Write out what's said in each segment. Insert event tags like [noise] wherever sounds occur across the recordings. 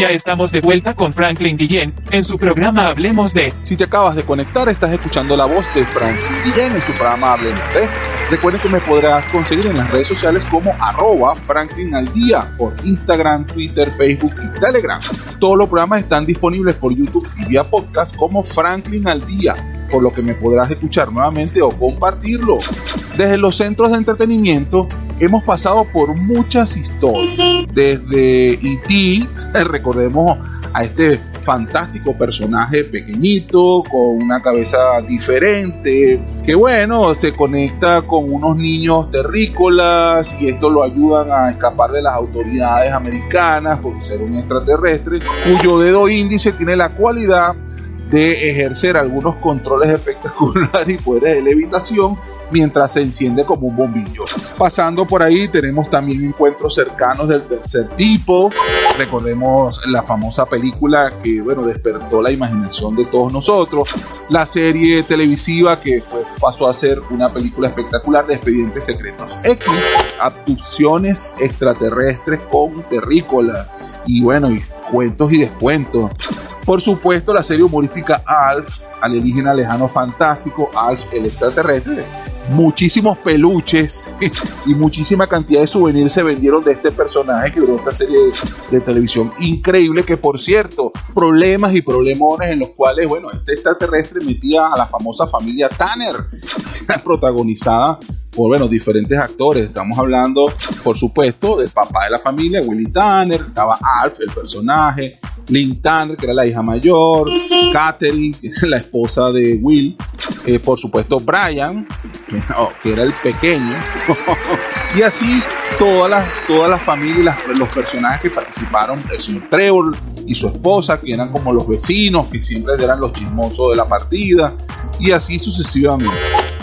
Ya estamos de vuelta con Franklin Guillén en su programa Hablemos de. Si te acabas de conectar, estás escuchando la voz de Franklin Guillén en su programa Hablemos de. Recuerden que me podrás conseguir en las redes sociales como arroba Franklin al por Instagram, Twitter, Facebook y Telegram. Todos los programas están disponibles por YouTube y vía podcast como Franklin al día, por lo que me podrás escuchar nuevamente o compartirlo. Desde los centros de entretenimiento hemos pasado por muchas historias. Desde E.T., [laughs] recordemos a este fantástico personaje pequeñito, con una cabeza diferente, que bueno, se conecta con unos niños terrícolas y esto lo ayudan a escapar de las autoridades americanas por ser un extraterrestre, cuyo dedo índice tiene la cualidad de ejercer algunos controles [laughs] espectaculares y poderes de levitación mientras se enciende como un bombillo. Pasando por ahí tenemos también encuentros cercanos del tercer tipo. Recordemos la famosa película que bueno despertó la imaginación de todos nosotros. La serie televisiva que pasó a ser una película espectacular de expedientes secretos X. Abducciones extraterrestres con terrícola. Y bueno, y cuentos y descuentos. Por supuesto, la serie humorística Alf, alienígena lejano fantástico, Alf el extraterrestre. Muchísimos peluches [laughs] y muchísima cantidad de souvenirs se vendieron de este personaje que duró esta serie de, televisión increíble. Que por cierto, problemas y problemones en los cuales, bueno, este extraterrestre metía a la famosa familia Tanner, [laughs] protagonizada por bueno, diferentes actores. Estamos hablando, por supuesto, del papá de la familia, Willy Tanner, estaba Alf, el personaje, Lynn Tanner, que era la hija mayor, Katherine, [laughs] la esposa de Will, eh, por supuesto, Brian, [laughs] que era el pequeño, [laughs] y así todas las, todas las familias, los personajes que participaron, el señor Trevor y su esposa, que eran como los vecinos, que siempre eran los chismosos de la partida, y así sucesivamente.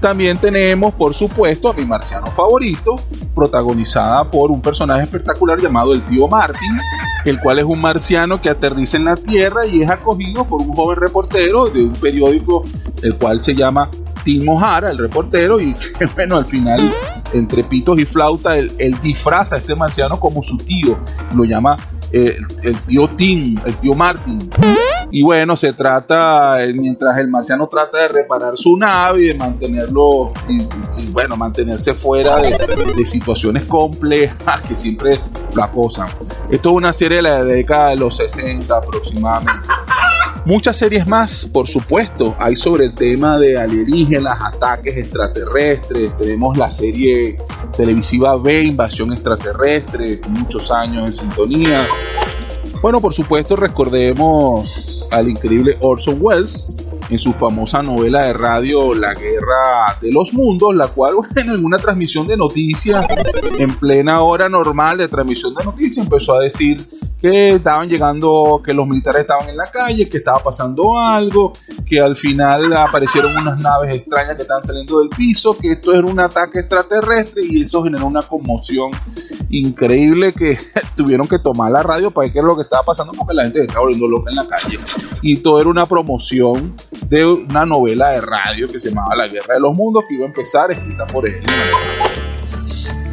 También tenemos, por supuesto, a mi marciano favorito, protagonizada por un personaje espectacular llamado el tío Martin, el cual es un marciano que aterriza en la Tierra y es acogido por un joven reportero de un periódico, el cual se llama Timo Hara, el reportero, y [laughs] bueno, al final, entre pitos y flauta, él, disfraza a este marciano como su tío, lo llama eh, el tío Tim, el tío Martin. Y bueno, se trata, mientras el marciano trata de reparar su nave y de mantenerlo, y, bueno, mantenerse fuera de, situaciones complejas que siempre lo acosan. Esto es una serie de la década de los 60 aproximadamente. Muchas series más, por supuesto, hay sobre el tema de alienígenas, ataques extraterrestres. Tenemos la serie televisiva B, Invasión Extraterrestre, muchos años en sintonía. Bueno, por supuesto, recordemos al increíble Orson Welles en su famosa novela de radio La Guerra de los Mundos, la cual, [laughs] bueno, en una transmisión de noticias, en plena hora normal de transmisión de noticias, empezó a decir que estaban llegando, que los militares estaban en la calle, que estaba pasando algo, que al final aparecieron unas naves extrañas que estaban saliendo del piso, que esto era un ataque extraterrestre y eso generó una conmoción increíble que [laughs] tuvieron que tomar la radio para ver qué era lo que estaba pasando porque la gente estaba volviendo loca en la calle. Y todo era una promoción de una novela de radio que se llamaba La Guerra de los Mundos que iba a empezar escrita por él.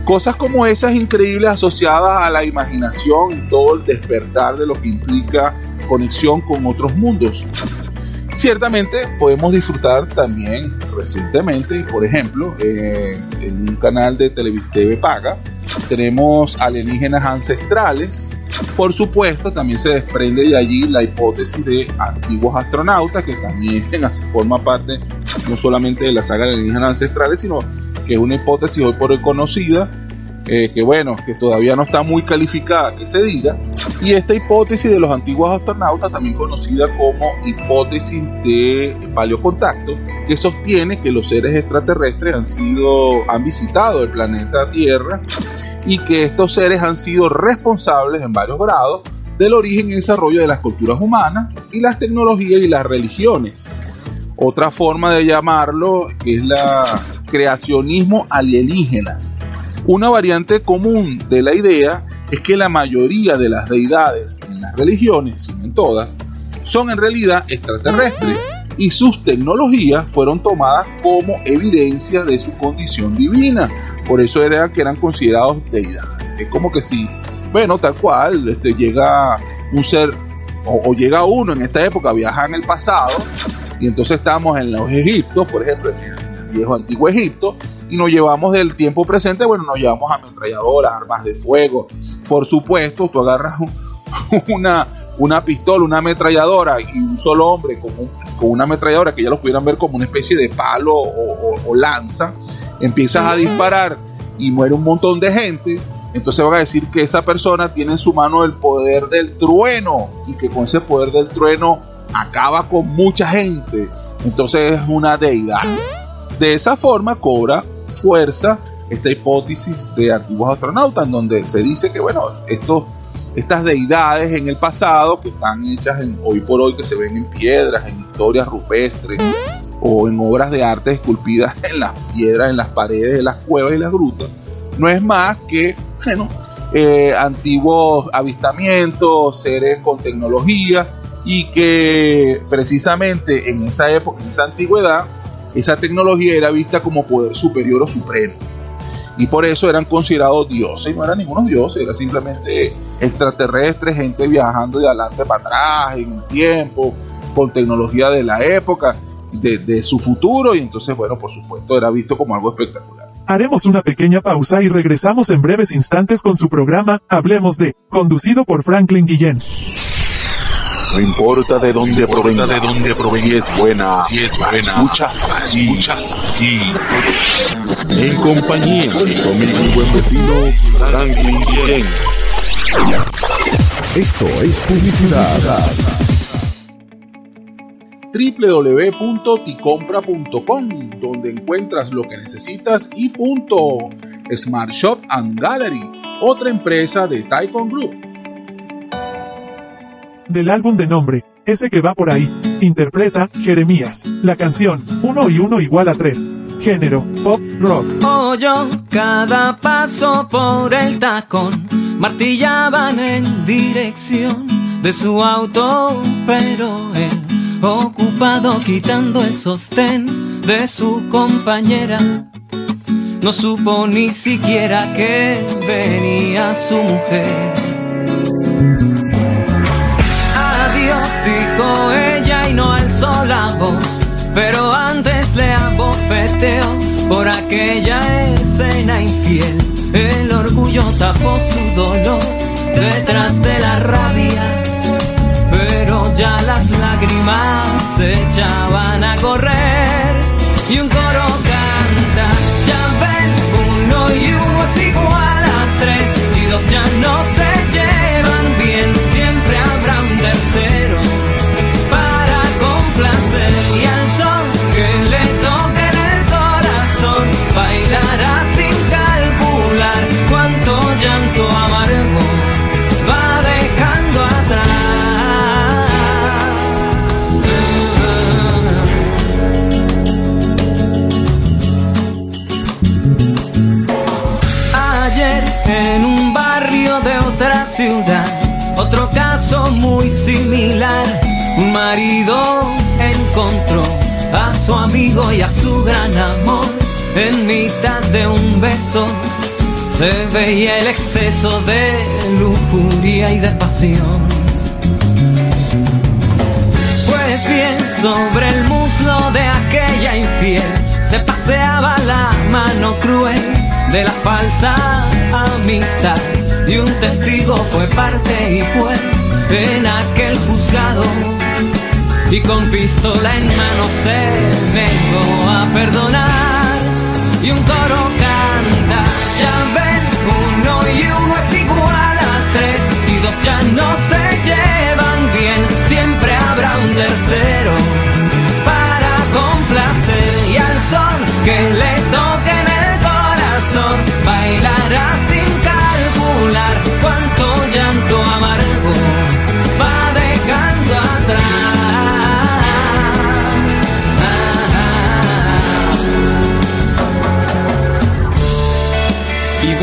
Cosas como esas increíbles asociadas a la imaginación y todo el despertar de lo que implica conexión con otros mundos. Ciertamente podemos disfrutar también recientemente, por ejemplo, eh, en un canal de televisión paga, tenemos alienígenas ancestrales. Por supuesto, también se desprende de allí la hipótesis de antiguos astronautas, que también [laughs] forma parte no solamente de la saga de alienígenas ancestrales, sino que es una hipótesis hoy por hoy conocida, eh, que bueno, que todavía no está muy calificada que se diga, y esta hipótesis de los antiguos astronautas, también conocida como hipótesis de paleocontacto, que sostiene que los seres extraterrestres han sido, han visitado el planeta Tierra y que estos seres han sido responsables en varios grados del origen y desarrollo de las culturas humanas y las tecnologías y las religiones. Otra forma de llamarlo es la creacionismo alienígena. Una variante común de la idea es que la mayoría de las deidades en las religiones, si no en todas, son en realidad extraterrestres y sus tecnologías fueron tomadas como evidencia de su condición divina. Por eso era que eran considerados deidades. Es como que si, bueno, tal cual, este, llega un ser, o, llega uno en esta época, viaja en el pasado, y entonces estamos en los Egiptos, por ejemplo, en el viejo antiguo Egipto, y nos llevamos del tiempo presente, bueno, nos llevamos ametralladoras, armas de fuego. Por supuesto, tú agarras [laughs] una, una pistola, una ametralladora y un solo hombre con, una ametralladora que ya lo pudieran ver como una especie de palo o, lanza, empiezas a disparar y muere un montón de gente, entonces van a decir que esa persona tiene en su mano el poder del trueno y que con ese poder del trueno acaba con mucha gente. Entonces es una deidad. De esa forma cobra fuerza esta hipótesis de antiguos astronautas, en donde se dice que, bueno, estos, estas deidades en el pasado, que están hechas hoy por hoy, que se ven en piedras, en historias rupestres o en obras de arte esculpidas [laughs] en las piedras, en las paredes de las cuevas y las grutas, no es más que, bueno, eh, antiguos avistamientos, seres con tecnología y que precisamente en esa época, en esa antigüedad, esa tecnología era vista como poder superior o supremo. Y por eso eran considerados dioses, no eran ningunos dioses, era simplemente extraterrestres, gente viajando de adelante para atrás en el tiempo, con tecnología de la época, de, de su futuro, y entonces, bueno, por supuesto, era visto como algo espectacular. Haremos una pequeña pausa y regresamos en breves instantes con su programa Hablemos de, conducido por Franklin Guillén. No importa de dónde provenga, de dónde provenga, si es buena, si es buena, escuchas, escuchas aquí. En compañía de mi buen vecino Franklin Guillén. Esto es publicidad www.ticompra.com, donde encuentras lo que necesitas y punto. Smart Shop and Gallery, otra empresa de Taikon Group del álbum de nombre, ese que va por ahí. Interpreta Jeremías. La canción, 1 y 1 igual a 3. Género, pop, rock. Oyó cada paso por el tacón, martillaban en dirección de su auto, pero él, ocupado quitando el sostén de su compañera, no supo ni siquiera que venía su mujer. dijo ella y no alzó la voz, pero antes le abofeteó por aquella escena infiel. El orgullo tapó su dolor detrás de la rabia, pero ya las lágrimas echaban a correr y un Otro caso muy similar, un marido encontró a su amigo y a su gran amor en mitad de un beso. Se veía el exceso de lujuria y de pasión. Pues bien, sobre el muslo de aquella infiel se paseaba la mano cruel de la falsa amistad y un testigo fue parte y juez en aquel juzgado. Y con pistola en mano se negó a perdonar. Y un coro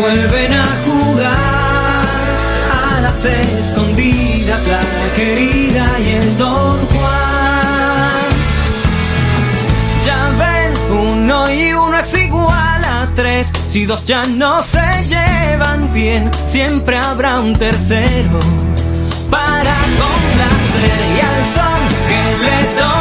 vuelven a jugar a las escondidas la querida y el don Juan. Ya ven, uno y uno es igual a tres, si dos ya no se llevan bien, siempre habrá un tercero para complacer y al son que le doy.